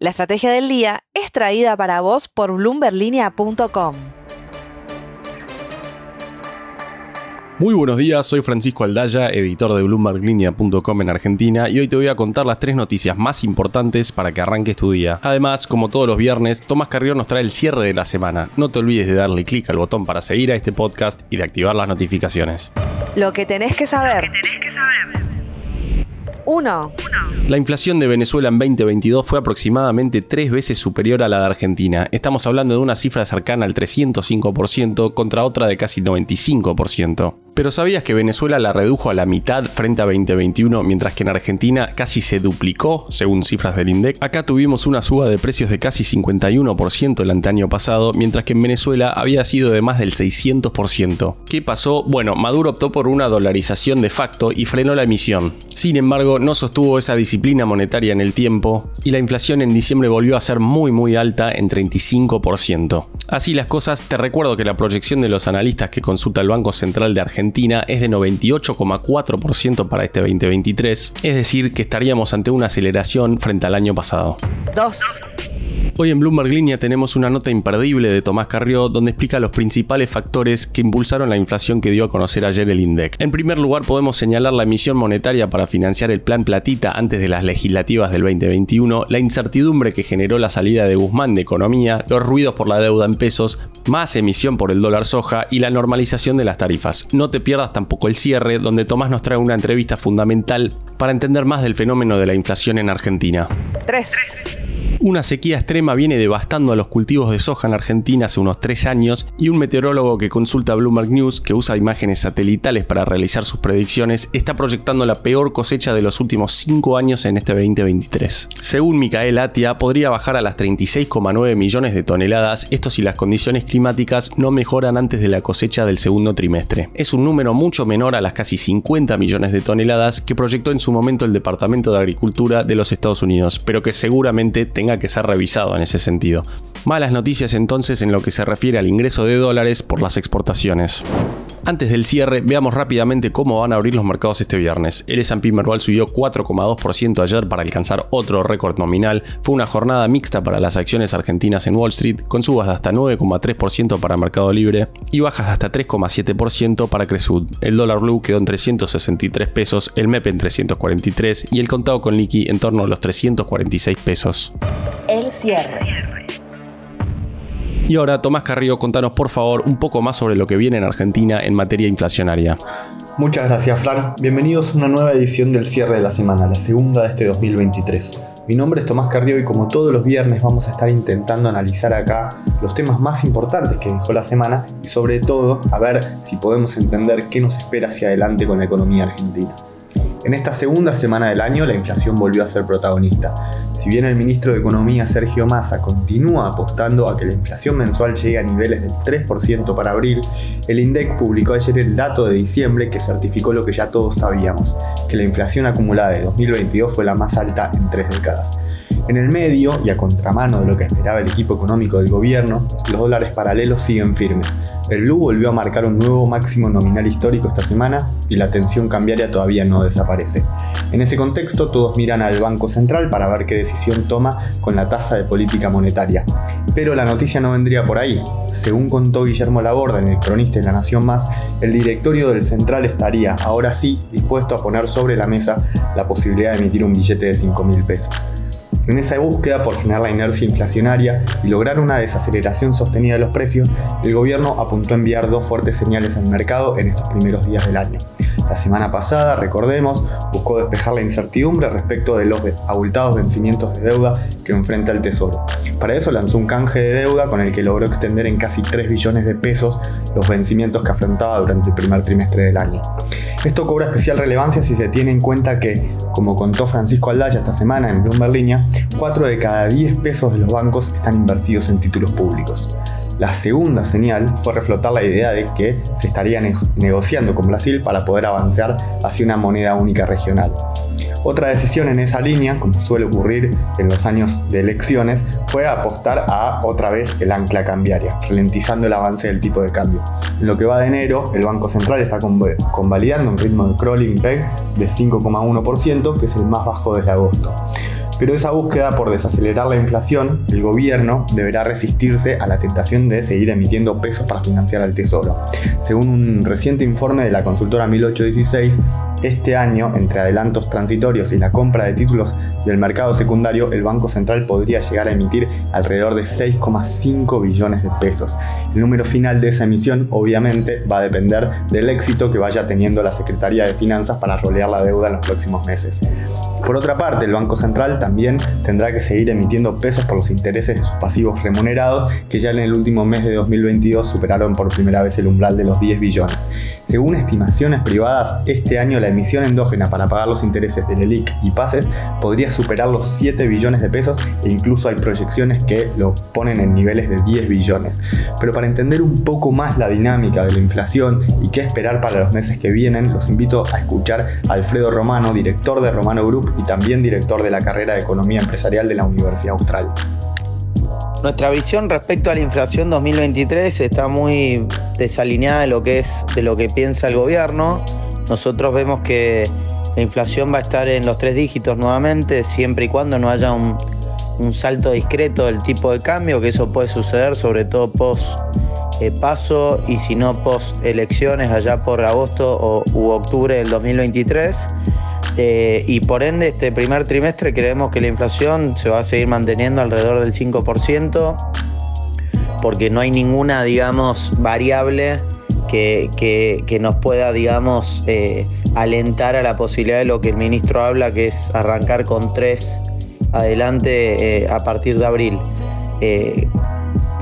La estrategia del día es traída para vos por bloomberlinia.com. Muy buenos días, soy Francisco Aldaya, editor de BloombergLinea.com en Argentina y hoy te voy a contar las tres noticias más importantes para que arranques tu día. Además, como todos los viernes, Tomás Carrión nos trae el cierre de la semana. No te olvides de darle clic al botón para seguir a este podcast y de activar las notificaciones. Lo que tenés que saber. 1. La inflación de Venezuela en 2022 fue aproximadamente tres veces superior a la de Argentina. Estamos hablando de una cifra cercana al 305% contra otra de casi 95%. Pero ¿sabías que Venezuela la redujo a la mitad frente a 2021, mientras que en Argentina casi se duplicó, según cifras del INDEC? Acá tuvimos una suba de precios de casi 51% el anteaño pasado, mientras que en Venezuela había sido de más del 600%. ¿Qué pasó? Bueno, Maduro optó por una dolarización de facto y frenó la emisión. Sin embargo, no sostuvo esa disciplina monetaria en el tiempo y la inflación en diciembre volvió a ser muy muy alta en 35%. Así las cosas, te recuerdo que la proyección de los analistas que consulta el Banco Central de Argentina es de 98,4% para este 2023, es decir, que estaríamos ante una aceleración frente al año pasado. 2. Hoy en Bloomberg Línea tenemos una nota imperdible de Tomás Carrió donde explica los principales factores que impulsaron la inflación que dio a conocer ayer el INDEC. En primer lugar podemos señalar la emisión monetaria para financiar el plan Platita antes de las legislativas del 2021, la incertidumbre que generó la salida de Guzmán de Economía, los ruidos por la deuda en pesos, más emisión por el dólar soja y la normalización de las tarifas. No te pierdas tampoco el cierre donde Tomás nos trae una entrevista fundamental para entender más del fenómeno de la inflación en Argentina. 3. Una sequía extrema viene devastando a los cultivos de soja en Argentina hace unos tres años y un meteorólogo que consulta Bloomberg News, que usa imágenes satelitales para realizar sus predicciones, está proyectando la peor cosecha de los últimos cinco años en este 2023. Según Micael Atia, podría bajar a las 36,9 millones de toneladas, esto si las condiciones climáticas no mejoran antes de la cosecha del segundo trimestre. Es un número mucho menor a las casi 50 millones de toneladas que proyectó en su momento el Departamento de Agricultura de los Estados Unidos, pero que seguramente tenga que ser revisado en ese sentido. Malas noticias entonces en lo que se refiere al ingreso de dólares por las exportaciones. Antes del cierre, veamos rápidamente cómo van a abrir los mercados este viernes. El S&P Merval subió 4,2% ayer para alcanzar otro récord nominal. Fue una jornada mixta para las acciones argentinas en Wall Street, con subas de hasta 9,3% para Mercado Libre y bajas de hasta 3,7% para Cresud. El dólar blue quedó en 363 pesos, el MEP en 343 y el contado con liqui en torno a los 346 pesos. El cierre. Y ahora, Tomás Carrillo, contanos por favor un poco más sobre lo que viene en Argentina en materia inflacionaria. Muchas gracias, Fran. Bienvenidos a una nueva edición del cierre de la semana, la segunda de este 2023. Mi nombre es Tomás Carrillo y como todos los viernes vamos a estar intentando analizar acá los temas más importantes que dejó la semana y sobre todo a ver si podemos entender qué nos espera hacia adelante con la economía argentina. En esta segunda semana del año la inflación volvió a ser protagonista. Si bien el ministro de Economía Sergio Massa continúa apostando a que la inflación mensual llegue a niveles del 3% para abril, el INDEC publicó ayer el dato de diciembre que certificó lo que ya todos sabíamos, que la inflación acumulada de 2022 fue la más alta en tres décadas. En el medio, y a contramano de lo que esperaba el equipo económico del gobierno, los dólares paralelos siguen firmes, el blue volvió a marcar un nuevo máximo nominal histórico esta semana y la tensión cambiaria todavía no desaparece. En ese contexto, todos miran al Banco Central para ver qué decisión toma con la tasa de política monetaria. Pero la noticia no vendría por ahí. Según contó Guillermo Laborda en el cronista de La Nación Más, el directorio del Central estaría, ahora sí, dispuesto a poner sobre la mesa la posibilidad de emitir un billete de 5 mil pesos. En esa búsqueda por frenar la inercia inflacionaria y lograr una desaceleración sostenida de los precios, el gobierno apuntó a enviar dos fuertes señales al mercado en estos primeros días del año. La semana pasada, recordemos, buscó despejar la incertidumbre respecto de los abultados vencimientos de deuda que enfrenta el Tesoro. Para eso lanzó un canje de deuda con el que logró extender en casi 3 billones de pesos los vencimientos que afrontaba durante el primer trimestre del año. Esto cobra especial relevancia si se tiene en cuenta que, como contó Francisco Aldaya esta semana en Bloomberg Línea, 4 de cada 10 pesos de los bancos están invertidos en títulos públicos. La segunda señal fue reflotar la idea de que se estaría negociando con Brasil para poder avanzar hacia una moneda única regional. Otra decisión en esa línea, como suele ocurrir en los años de elecciones, fue apostar a otra vez el ancla cambiaria, ralentizando el avance del tipo de cambio. En lo que va de enero, el Banco Central está convalidando un ritmo de crawling peg de 5,1%, que es el más bajo desde agosto. Pero esa búsqueda por desacelerar la inflación, el gobierno deberá resistirse a la tentación de seguir emitiendo pesos para financiar al Tesoro. Según un reciente informe de la consultora 1816, este año, entre adelantos transitorios y la compra de títulos del mercado secundario, el Banco Central podría llegar a emitir alrededor de 6,5 billones de pesos. El número final de esa emisión obviamente va a depender del éxito que vaya teniendo la Secretaría de Finanzas para rolear la deuda en los próximos meses. Por otra parte, el Banco Central también tendrá que seguir emitiendo pesos por los intereses de sus pasivos remunerados, que ya en el último mes de 2022 superaron por primera vez el umbral de los 10 billones. Según estimaciones privadas, este año la emisión endógena para pagar los intereses del ELIC y PASES podría superar los 7 billones de pesos e incluso hay proyecciones que lo ponen en niveles de 10 billones. Pero para entender un poco más la dinámica de la inflación y qué esperar para los meses que vienen, los invito a escuchar a Alfredo Romano, director de Romano Group y también director de la carrera de Economía Empresarial de la Universidad Austral. Nuestra visión respecto a la inflación 2023 está muy desalineada de lo que es de lo que piensa el gobierno. Nosotros vemos que la inflación va a estar en los tres dígitos nuevamente, siempre y cuando no haya un, salto discreto del tipo de cambio, que eso puede suceder sobre todo post eh, paso y si no post elecciones allá por agosto o, u octubre del 2023. Eh, y por ende, este primer trimestre creemos que la inflación se va a seguir manteniendo alrededor del 5%, porque no hay ninguna, digamos, variable que, nos pueda, digamos, eh, alentar a la posibilidad de lo que el ministro habla, que es arrancar con tres adelante eh, a partir de abril.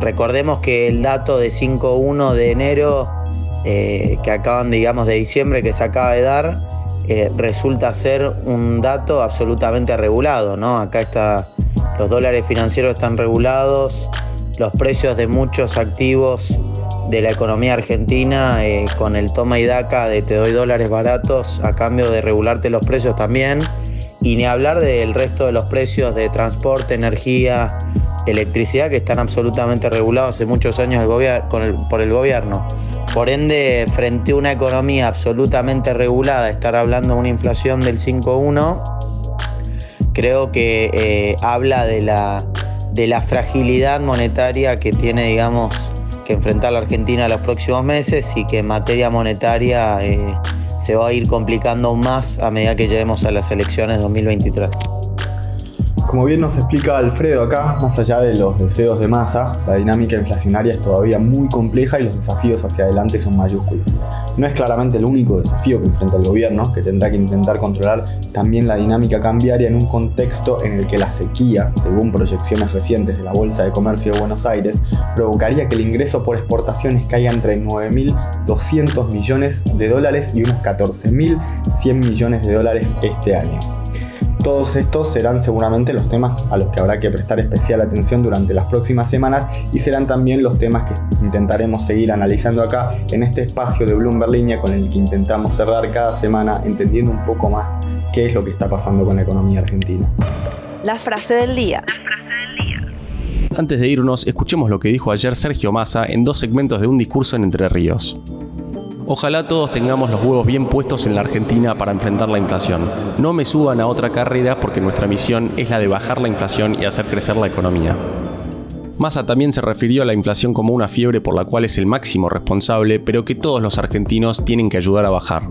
recordemos que el dato de 5.1 de enero, que acaban, digamos, de diciembre, que se acaba de dar, eh, resulta ser un dato absolutamente regulado, ¿no? Acá está, los dólares financieros están regulados, los precios de muchos activos de la economía argentina eh, con el toma y daca de te doy dólares baratos a cambio de regularte los precios también y ni hablar del resto de los precios de transporte, energía, electricidad que están absolutamente regulados hace muchos años por el gobierno. Por ende, frente a una economía absolutamente regulada, estar hablando de una inflación del 5,1, creo que eh, habla de la, de la fragilidad monetaria que tiene, digamos, que enfrentar la Argentina en los próximos meses y que en materia monetaria eh, se va a ir complicando más a medida que lleguemos a las elecciones 2023. Como bien nos explica Alfredo acá, más allá de los deseos de masa, la dinámica inflacionaria es todavía muy compleja y los desafíos hacia adelante son mayúsculos. No es claramente el único desafío que enfrenta el gobierno, que tendrá que intentar controlar también la dinámica cambiaria en un contexto en el que la sequía, según proyecciones recientes de la Bolsa de Comercio de Buenos Aires, provocaría que el ingreso por exportaciones caiga entre 9.200 millones de dólares y unos 14.100 millones de dólares este año. Todos estos serán seguramente los temas a los que habrá que prestar especial atención durante las próximas semanas y serán también los temas que intentaremos seguir analizando acá en este espacio de Bloomberg Línea con el que intentamos cerrar cada semana entendiendo un poco más qué es lo que está pasando con la economía argentina. La frase del día. Antes de irnos, escuchemos lo que dijo ayer Sergio Massa en dos segmentos de un discurso en Entre Ríos. Ojalá todos tengamos los huevos bien puestos en la Argentina para enfrentar la inflación. No me suban a otra carrera porque nuestra misión es la de bajar la inflación y hacer crecer la economía. Massa también se refirió a la inflación como una fiebre por la cual es el máximo responsable, pero que todos los argentinos tienen que ayudar a bajar.